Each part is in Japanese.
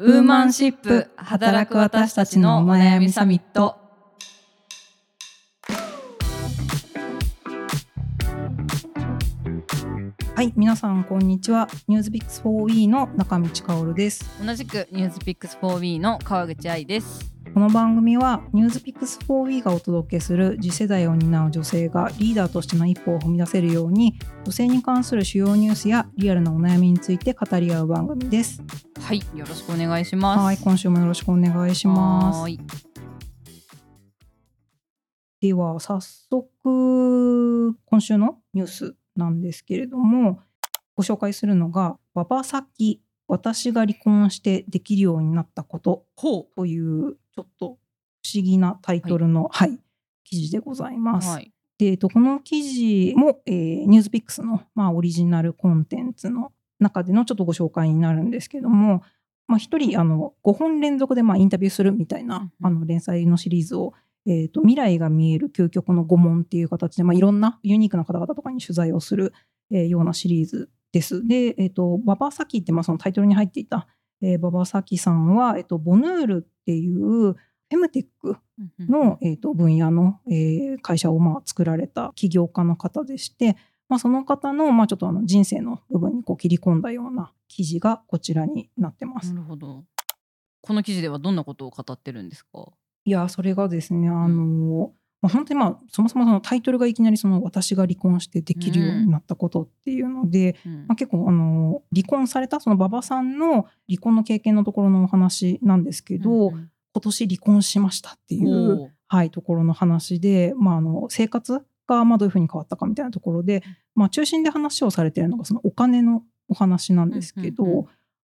ウーマンシップ働く私たちのお悩みサミットはい、皆さんこんにちは。ニュースピックス 4E の中道香織です。同じくニュースピックス 4B の川口愛ですこの番組はニュースピックス 4E がお届けする次世代を担う女性がリーダーとしての一歩を踏み出せるように女性に関する主要ニュースやリアルなお悩みについて語り合う番組です。はいよろしくお願いしますはい、今週もよろしくお願いします。では早速今週のニュースなんですけれどもご紹介するのが「馬場咲私が離婚してできるようになったことほ」というちょっと不思議なタイトルの、はい記事でございます。はいでえっとこの記事も、えーニュースピックスの、まあ、オリジナルコンテンツの中でのちょっとご紹介になるんですけども、まあ、1人あの5本連続でまあインタビューするみたいな、あの連載のシリーズを、えーと「未来が見える究極の5問」っていう形で、まあ、いろんなユニークな方々とかに取材をする、えーようなシリーズです。で、えー、と馬場咲ってまあそのタイトルに入っていた、えー馬場咲さんは、えー、とボヌールっていうフェムテックの、えー、と分野の、えー会社をまあ作られた起業家の方でして、まあ、その方の、まあ、ちょっとあの人生の部分にこう切り込んだような記事がこちらになってます。なるほど。この記事ではどんなことを語ってるんですか？いやそれがですねあの、まあ、本当にまあそもそもそのタイトルがいきなりその私が離婚してできるようになったことっていうので、うん。まあ、結構あの離婚されたその馬場さんの離婚の経験のところのお話なんですけど、うん今年離婚しましたっていうはい、ところの話で、まあ、あの生活がまあどういうふうに変わったかみたいなところで、まあ、中心で話をされているのがそのお金のお話なんですけど、うんうんうん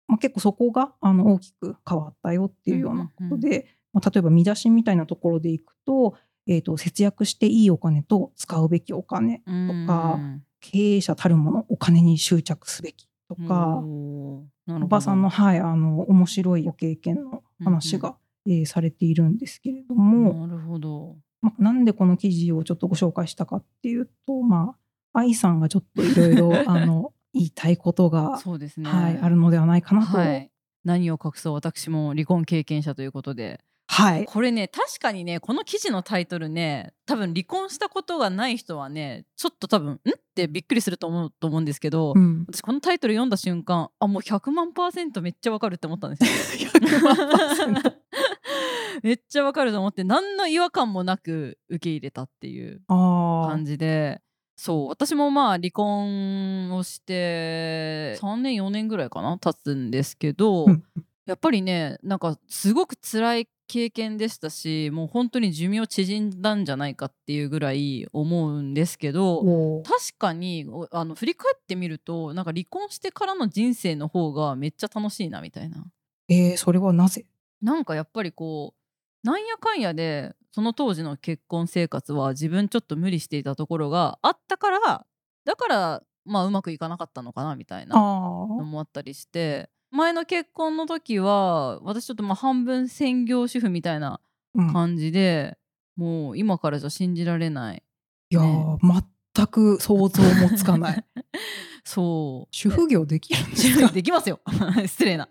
まあ、結構そこがあの大きく変わったよっていうようなことで、まあ、例えば見出しみたいなところでいくと,、えー、と節約していいお金と使うべきお金うん。か経営者たるものお金に執着すべきとか、おばさんの,、はい、あの面白いご経験の話が、えーされているんですけれども。なるほど。まあ、なんでこの記事をちょっとご紹介したかっていうと、まあ、愛さんがちょっといろいろ あの言いたいことが、そうですね。はい、あるのではないかなと。はいはい、何を隠そう私も離婚経験者ということではい、これね確かにねこの記事のタイトルね多分離婚したことがない人はねちょっと多分ん？ってびっくりすると思うと思うんですけど、うん、私このタイトル読んだ瞬間あもう100万パーセントめっちゃわかるって思ったんですよ。100万パーセント。めっちゃわかると思って何の違和感もなく受け入れたっていうあ感じでそう私もまあ離婚をして3年4年ぐらいかな経つんですけど、うん。やっぱりねなんかすごく辛い経験でしたしもう本当に寿命縮んだんじゃないかっていうぐらい思うんですけど確かにおあの振り返ってみるとなんか離婚してからの人生の方がめっちゃ楽しいなみたいな。えーそれはなぜ？なんかやっぱりこうなんやかんやでその当時の結婚生活は自分ちょっと無理していたところがあったからだからまあうまくいかなかったのかなみたいなあのーもあったりして前の結婚の時は私ちょっとまあ半分専業主婦みたいなうん、感じで、もう今からじゃ信じられない。いやー、全く想像もつかない。そう。主婦業できるんですか？できますよ。失礼な。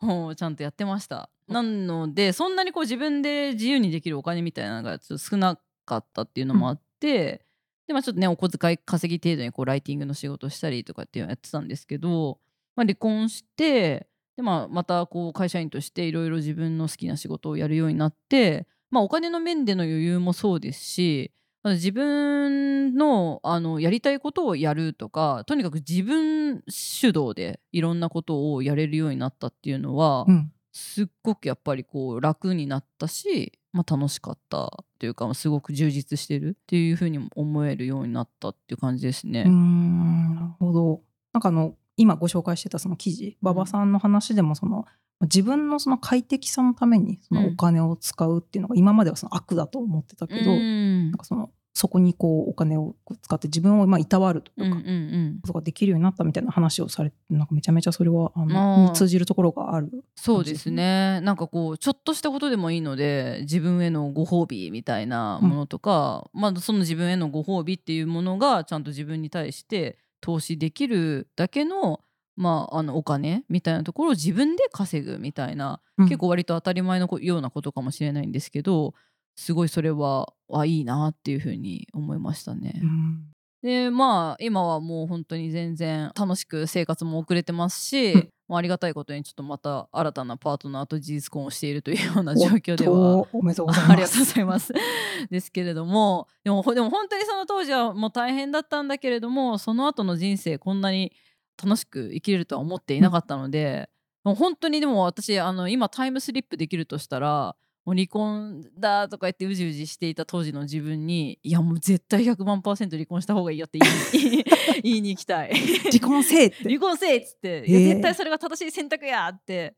もうちゃんとやってました。なのでそんなにこう自分で自由にできるお金みたいなのがちょっと少なかったっていうのもあって、でまあちょっとねお小遣い稼ぎ程度にこうライティングの仕事をしたりとかっていうのをやってたんですけど、まあ、離婚してで、まあ、またこう会社員としていろいろ自分の好きな仕事をやるようになって、まあ、お金の面での余裕もそうですし自分のあのやりたいことをやるとかとにかく自分主導でいろんなことをやれるようになったっていうのは、うんすっごくやっぱりこう楽になったし、まあ、楽しかったというかすごく充実してるっていうふうにも思えるようになったっていう感じですね。うーんなるほどなんかあの今ご紹介してたその記事馬場さんの話でもその自分のその快適さのためにそのお金を使うっていうのが今まではその悪だと思ってたけど、うん。なんかそのそこにこうお金を使って自分をまあいたわるとか、うんうんうん。ことができるようになったみたいな話をされてなんかめちゃめちゃそれはあのに通じるところがある。そうですね。なんかこうちょっとしたことでもいいので自分へのご褒美みたいなものとか、まあ、その自分へのご褒美っていうものがちゃんと自分に対して投資できるだけのまあ、あのお金みたいなところを自分で稼ぐみたいな、うん結構割と当たり前のこようなことかもしれないんですけどすごいそれはあいいなっていうふうに思いましたね。うんでまあ今はもう本当に全然楽しく生活も送れてますし、うんまあ、ありがたいことにちょっとまた新たなパートナーと事実婚をしているというような状況ではおめでとうございます。ありがとうございます。ですけれどもでもほでも本当にその当時はもう大変だったんだけれどもその後の人生こんなに楽しく生きれるとは思っていなかったので、もう本当にでも私あの今タイムスリップできるとしたらもう離婚だとか言ってうじうじしていた当時の自分にいやもう絶対100万パーセント離婚した方がいいよって言いに 言いに行きたい。離婚せえって。離婚せえっつって、いや絶対それが正しい選択やって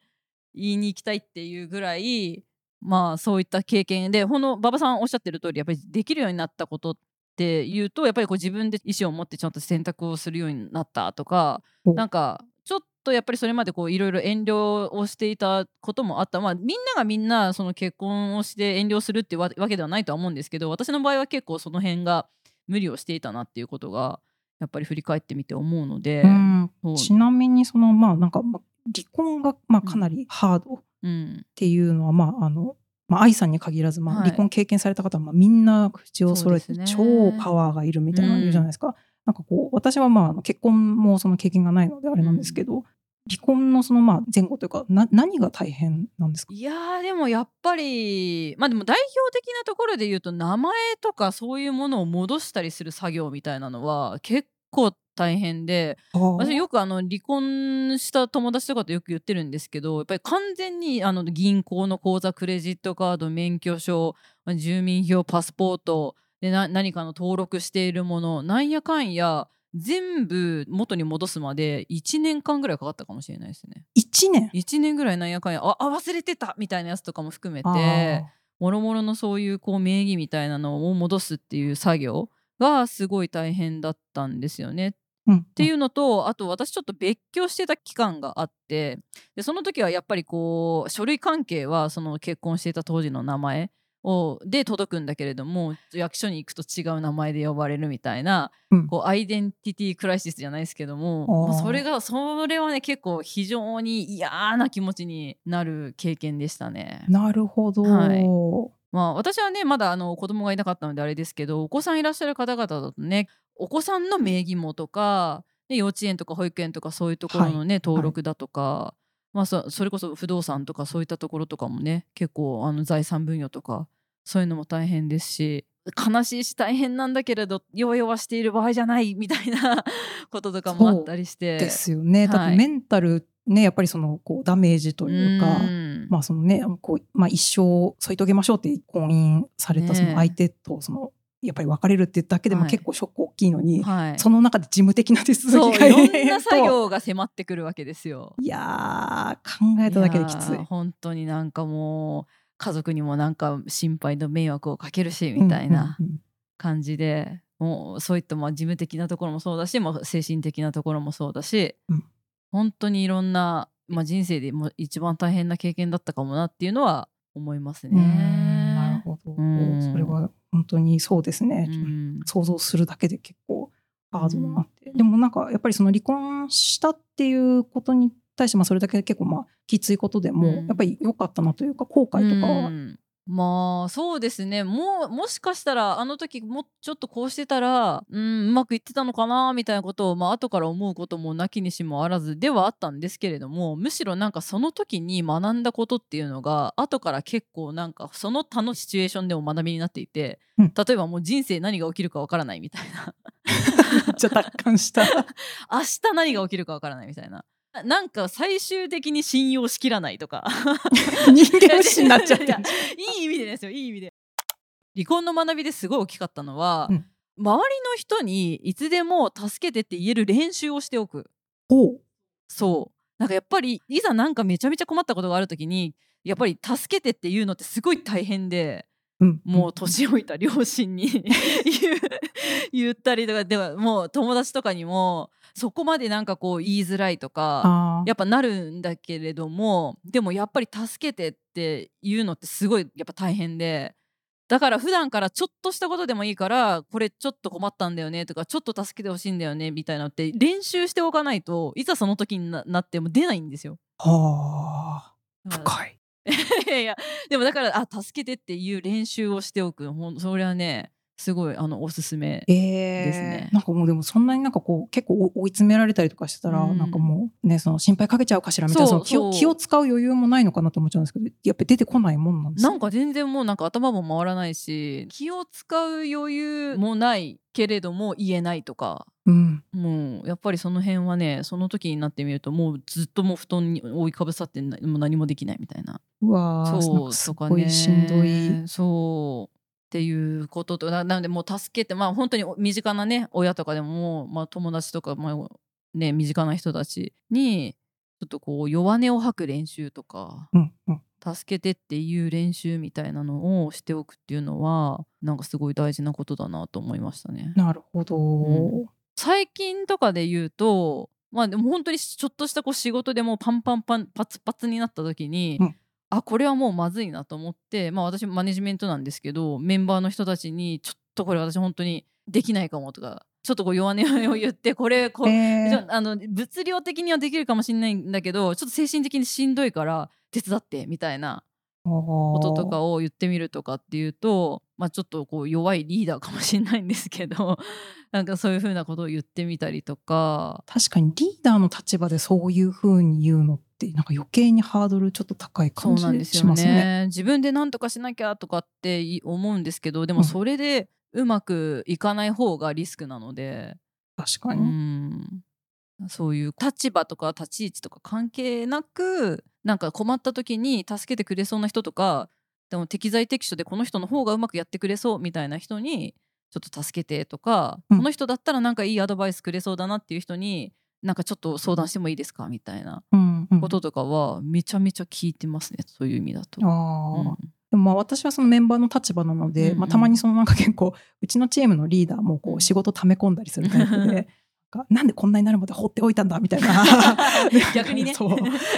言いに行きたいっていうぐらいまあそういった経験でほんの馬場さんおっしゃってる通りやっぱりできるようになったことっていうとやっぱりこう自分で意思を持ってちゃんと選択をするようになったとかおなんかとやっぱりそれまでこういろいろ遠慮をしていたこともあった。まあみんながみんなその結婚をして遠慮するってわわけではないとは思うんですけど私の場合は結構その辺が無理をしていたなっていうことがやっぱり振り返ってみて思うので。うちなみにそのまあなんかまあ離婚がまあかなりハードっうん、ていうのはまああの。まあ、愛さんに限らず、まあ、はい。離婚経験された方は、まあ、みんな口を揃えて超ね。パワーがいるみたいなの言うじゃないですか。なんかこう私はまあ結婚もその経験がないのであれなんですけど、離婚のそのまあ前後というかな何が大変なんですか？いやーでもやっぱりまあでも代表的なところで言うと名前とかそういうものを戻したりする作業みたいなのは結構大変で私よくあの離婚した友達とかとよく言ってるんですけどやっぱり完全にあの銀行の口座クレジットカード免許証まあ住民票パスポートでな何かの登録しているものなんやかんや全部元に戻すまで1年間ぐらいかかったかもしれないですね。1年？1年ぐらいなんやかんやああ忘れてたみたいなやつとかも含めあてもろもろのそういうこう名義みたいなのを戻すっていう作業がすごい大変だったんですよね。っっていうのとあと私ちょっと別居してた期間があってでその時はやっぱりこう書類関係はその結婚していた当時の名前をで届くんだけれども役所に行くと違う名前で呼ばれるみたいな、うん。こうアイデンティティクライシスじゃないですけどもそれがそれはね結構非常に嫌な気持ちになる経験でしたね。なるほど、はい。まあ、私はねまだあの子供がいなかったのであれですけどお子さんいらっしゃる方々だとねお子さんの名義もとか、ね、幼稚園とか保育園とかそういうところのね、登録だとか、まあ、そそれこそ不動産とかそういったところとかもね結構あの財産分与とかそういうのも大変ですし悲しいし大変なんだけれど弱々している場合じゃないみたいな こととかもあったりして。ですよね。はいてメンタルねやっぱりそのこうダメージというか、んまあそのねこうまあ一生添い遂げましょうって婚姻されたその相手とそのやっぱり別れるってだけでもはい結構ショック大きいのに、はい、その中で事務的な手続きが いろんな作と業が迫ってくるわけですよ。いやー考えただけできつい。本当になんかもう家族にもなんか心配と迷惑をかけるしみたいな感じで、もうそういったまあ事務的なところもそうだし、まあ、精神的なところもそうだし、うん本当にいろんな、まあ、人生でも一番大変な経験だったかもなっていうのは思いますうーんなるね。ほど、うんそれは本当にそうですね、うん。想像するだけで結構ハードだなって、でもなんかやっぱりその離婚したっていうことに対してまあそれだけ結構まあきついことでも、うん。やっぱり良かったなというか後悔とかは、うんまあそうですね。もうもしかしたらあの時もうちょっとこうしてたら、うん、うまくいってたのかなみたいなことを、まあ後から思うこともなきにしもあらずではあったんですけれどもむしろなんかその時に学んだことっていうのが後から結構なんかその他のシチュエーションでも学びになっていて、うん。例えばもう人生何が起きるかわからないみたいな。じゃあ達観した。明日何が起きるかわからないみたいな。なんか最終的に信用しきらないとか。人間不信になっちゃってるいやいい意味でですよ。いい意味で。離婚の学びですごい大きかったのは、うん。周りの人にいつでも助けてって言える練習をしておく。おう。そう。なんかやっぱりいざなんかめちゃめちゃ困ったことがある時にやっぱり助けてって言うのってすごい大変でうんもう年老いた両親に 言ったりとかではもう友達とかにもそこまでなんかこう言いづらいとかやっぱなるんだけれどもでもやっぱり助けてっていうのってすごいやっぱ大変でだから普段からちょっとしたことでもいいからこれちょっと困ったんだよねとかちょっと助けてほしいんだよねみたいなのって練習しておかないといざその時にななっても出ないんですよ。はあ。深い。いやいやでもだからあ助けてっていう練習をしておく。ほんそれはねすごいあのおすすめえですね。ー、なんかもうでもそんなになんかこう結構追い詰められたりとかしてたら、うん。なんかもうねその心配かけちゃうかしらみたいなその気を気を使う余裕もないのかなと思っちゃうんですけどやっぱり出てこないもんなんですね。なんか全然もうなんか頭も回らないし気を使う余裕もないけれども言えないとかうん。もうやっぱりその辺はねその時になってみるともうずっともう布団に覆いかぶさってなもう何もできないみたいな。うわそうかすごいしんどい、そうっていうこととななのでもう助けてまあ本当に身近なね親とかでもまあ、友達とか、まあね、身近な人たちにちょっとこう弱音を吐く練習とかうんうん、助けてっていう練習みたいなのをしておくっていうのはなんかすごい大事なことだなと思いましたね。なるほど、ん。最近とかで言うとまあでも本当にちょっとしたこう仕事でもうパンパンパンパツパツになった時に、うんあこれはもうまずいなと思ってまあ私マネジメントなんですけどメンバーの人たちにちょっとこれ私本当にできないかもとかちょっとこう弱音を言ってこれこうえーあの物量的にはできるかもしれないんだけどちょっと精神的にしんどいから手伝ってみたいなここととかを言ってみるとかっていうと、まあ、ちょっとこう弱いリーダーかもしれないんですけど なんかそういうふうなことを言ってみたりとか。確かにリーダーの立場でそういうふうに言うのってなんか余計にハードルちょっと高い感じしますね。ね。自分で何とかしなきゃとかってい思うんですけどでうん。もそれでうまくいかない方がリスクなので、う確かに、ん、そういう立場とか立ち位置とか関係なくなんか困った時に助けてくれそうな人とかでも適材適所でこの人の方がうまくやってくれそうみたいな人にちょっと助けてとか、うん。この人だったらなんかいいアドバイスくれそうだなっていう人になんかちょっと相談してもいいですかみたいな。うんうんこととかはめちゃめちゃ聞いてますね。そういう意味だと。あー。うん。でもまあ私はそのメンバーの立場なので、うんうん。まあ、たまにそのなんか結構うちのチームのリーダーもこう仕事溜め込んだりするタイプで。なんかなんでこんなになるまで放っておいたんだみたいな。逆にね。そう。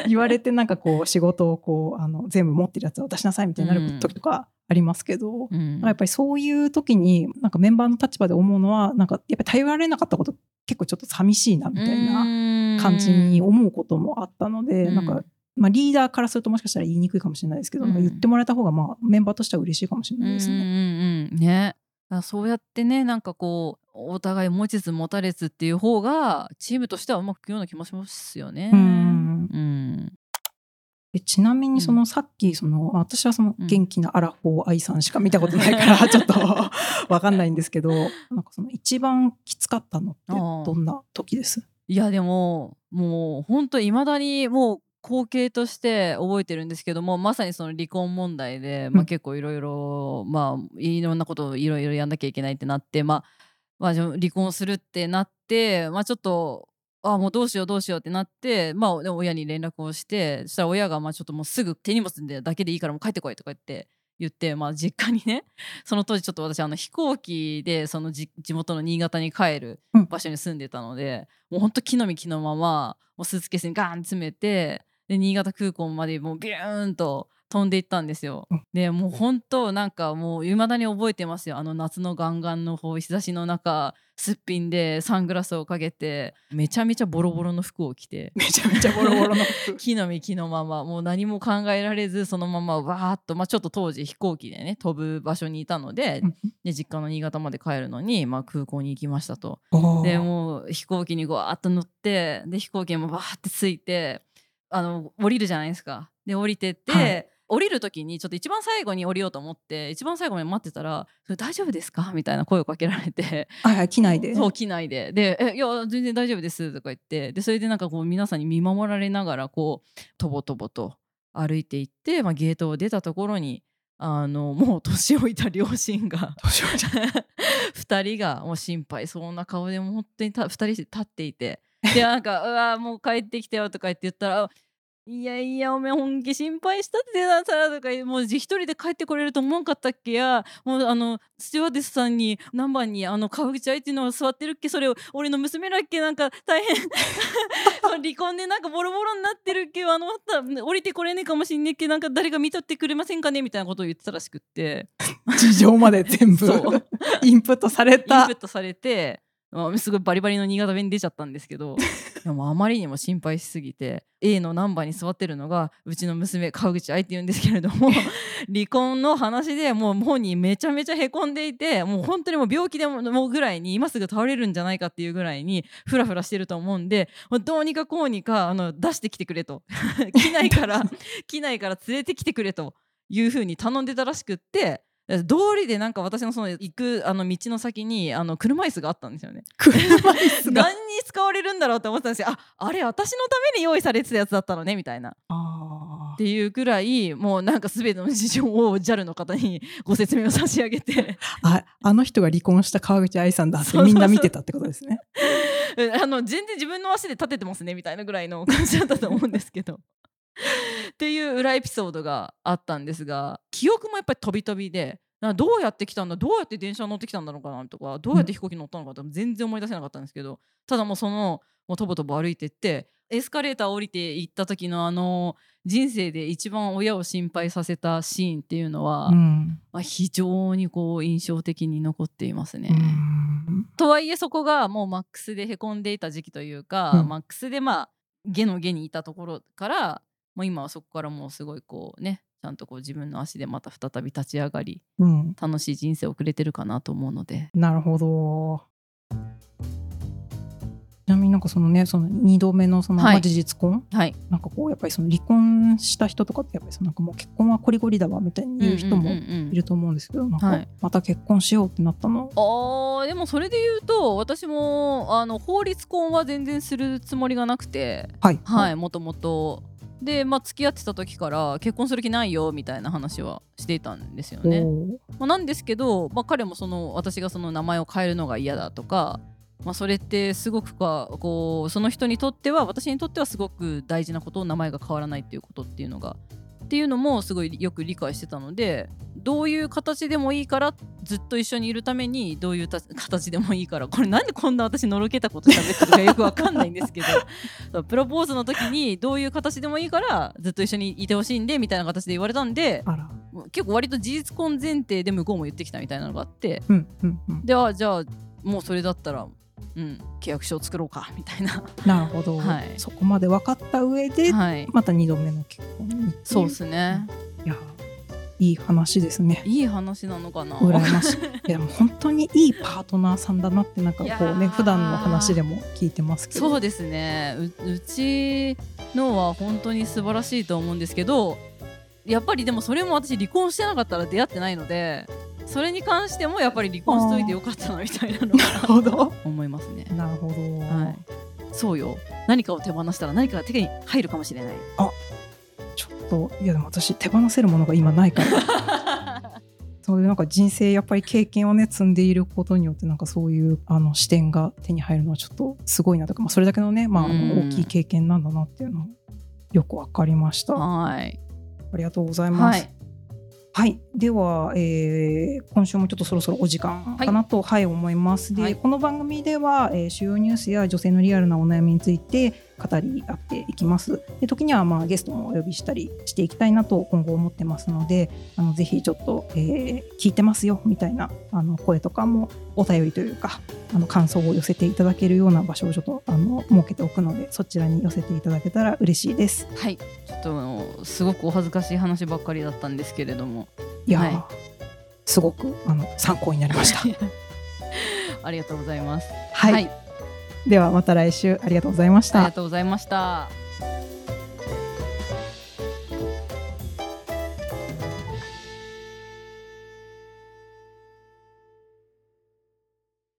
言われてなんかこう仕事をこうあの全部持ってるやつを出しなさいみたいになうんる時とかありますけど、うん。やっぱりそういう時になんかメンバーの立場で思うのはなんかやっぱり頼られなかったこと結構ちょっと寂しいなみたいなな感じに思うこともあったので、うん。なんか、まあ、リーダーからするともしかしたら言いにくいかもしれないですけど、うん。なんか言ってもらえた方がまあメンバーとしては嬉しいかもしれないですね。うんうんうん。ね。そうやってねなんかこうお互い持ちつ持たれつっていう方がチームとしてはうまくいくような気もしますよね。うん。うんでちなみにそのさっきその、まあ私はその元気なアラフォー愛さんしか見たことないから ちょっとわかんないんですけどなんかその一番きつかったのってどんな時です？いやでももう本当いまだにもう光景として覚えてるんですけどもまさにその離婚問題で、まあ、うん結構いろいろまあいろんなことをいろいろやんなきゃいけないってなってまあまあ、じゃあ離婚するってなって、まあ、ちょっとあもうどうしようどうしようってなって、まあ、親に連絡をしてそしたら親がまあちょっともうすぐ手荷物でだけでいいからもう帰ってこいとか言って言って、まあ、実家にね その当時ちょっと私あの飛行機でそのじ地元の新潟に帰るうん。場所に住んでたので、もうほんと木の実木のままもうスーツケースにガーン詰めてで新潟空港までもうビューンと飛んでいったんですよ。うん。でもう本当なんかもう未だに覚えてますよ。あの夏のガンガンの方日差しの中すっぴんでサングラスをかけてめちゃめちゃボロボロの服を着て。めちゃめちゃボロボロの服。木の実木のまま。もう何も考えられずそのままわーっと、まあ、ちょっと当時飛行機でね飛ぶ場所にいたので,、うんで実家の新潟まで帰るのに、まあ、空港に行きましたと。でもう飛行機にわーっと乗ってで飛行機にもわーって着いてあの降りるじゃないですか。で降りてって、はい降りる時にちょっと一番最後に降りようと思って一番最後まで待ってたら「それ大丈夫ですか?」みたいな声をかけられて。はいはい機内で。そう機内で。で「えいや全然大丈夫です」とか言って。でそれでなんかこう皆さんに見守られながらこうとぼとぼと歩いていって、まあ、ゲートを出たところにあのもう年老いた両親がどうしようじゃ2人がもう心配そうな顔でもう本当にた2人して立っていて。でなんか「うわもう帰ってきたよ」とか言って言ったらいやいやおめえ本気心配したってなさとかもう一人で帰ってこれると思わんかったっけや。もうあのスチュワーデスさんに何番にあの川口愛っていうのが座ってるっけそれを俺の娘らっけなんか大変。離婚でなんかボロボロになってるっけあの降りてこれねえかもしんねえっけなんか誰か見とってくれませんかねみたいなことを言ってたらしくって。事情まで全部インプットされインたプットされて、まあ、すごいバリバリの新潟弁出ちゃったんですけどでもあまりにも心配しすぎて A のナンバーに座ってるのがうちの娘川口愛って言うんですけれども 離婚の話でもう本人めちゃめちゃへこんでいてもう本当にもう病気でもぐらいに今すぐ倒れるんじゃないかっていうぐらいにフラフラしてると思うんでどうにかこうにかあの出してきてくれと 機内から 機内から連れてきてくれというふうに頼んでたらしくって。通りでなんか私のその行くあの道の先にあの車椅子があったんですよね。車椅子が。何に使われるんだろうって思ってたんですよ。ああれ私のために用意されてたやつだったのねみたいな。っあていうくらいもうなんか全ての事情を JAL の方に ご説明を差し上げて。ああの人が離婚した川口愛さんだってみんな見てたってことですね。あの全然自分の足で立ててますねみたいなぐらいの感じだったと思うんですけど。っていう裏エピソードがあったんですが記憶もやっぱり飛び飛びでなどうやって来たんだどうやって電車乗ってきたんだろうかなとかどうやって飛行機乗ったのかとか全然思い出せなかったんですけどただもうそのもうとぼとぼ歩いてってエスカレーター降りて行った時のあの人生で一番親を心配させたシーンっていうのは、うん。まあ、非常にこう印象的に残っていますね。うん。とはいえそこがもうマックスでへこんでいた時期というか、うん。マックスでまあ下の下にいたところからもう今はそこからもうすごいこうねちゃんとこう自分の足でまた再び立ち上がりうん。楽しい人生を送れてるかなと思うので。なるほど。ちなみになんかそのねその2度目のその、事実婚？はい。なんかこうやっぱりその離婚した人とかってやっぱりそのなんかもう結婚はこりごりだわみたいに言う人もいると思うんですけど、なんかはい。また結婚しようってなったの、あーでもそれで言うと私もあの法律婚は全然するつもりがなくて。はい。はい。もともとでまあ付き合ってた時から結婚する気ないよみたいな話はしていたんですよね。まあ、なんですけど、まあ、彼もその私がその名前を変えるのが嫌だとか、まあ、それってすごくかこうその人にとっては私にとってはすごく大事なことを名前が変わらないっていうことっていうのがっていうのもすごいよく理解してたのでどういう形でもいいからずっと一緒にいるためにどういうた形でもいいからこれなんでこんな私のろけたこと喋ってるかよくわかんないんですけど プロポーズの時にどういう形でもいいからずっと一緒にいてほしいんでみたいな形で言われたんで結構割と事実婚前提で向こうも言ってきたみたいなのがあってうんうんうん。であじゃあもうそれだったら、うん、契約書を作ろうかみたいな、なるほど、はい。そこまで分かった上で、はい、また2度目の結婚に。そうですね。いやいい話ですね。いい話なのかな。羨ましい。いやもう本当にいいパートナーさんだなってなんかこいうやねー。普段の話でも聞いてますけど。そうですね。ううちのは本当に素晴らしいと思うんですけどやっぱりでもそれも私離婚してなかったら出会ってないのでそれに関してもやっぱり離婚しといてよかったなみたいなのなるはほど思いますね。なるほど、はいそうよ何かを手放したら何かが手に入るかもしれない。ちょっといやでも私手放せるものが今ないから そういうなんか人生やっぱり経験をね積んでいることによってなんかそういうあの視点が手に入るのはちょっとすごいなとか、まあ、それだけのね、まあ、あのうん大きい経験なんだなっていうのをよくわかりました。はいありがとうございます。はいはい、では、えー今週もちょっとそろそろお時間かなと、はい。思います。で、はい。この番組では、えー主要ニュースや女性のリアルなお悩みについて語り合っていきます。で時には、まあ、ゲストもお呼びしたりしていきたいなと今後思ってますのであのぜひちょっと、えー聞いてますよみたいなあの声とかもお便りというかあの感想を寄せていただけるような場所をちょっとあの設けておくのでそちらに寄せていただけたら嬉しいです。はい、ちょっとあのすごくお恥ずかしい話ばっかりだったんですけれどもいやー、はすごくあの参考になりました。ありがとうございます。はい、ではまた来週ありがとうございました。ありがとうございました。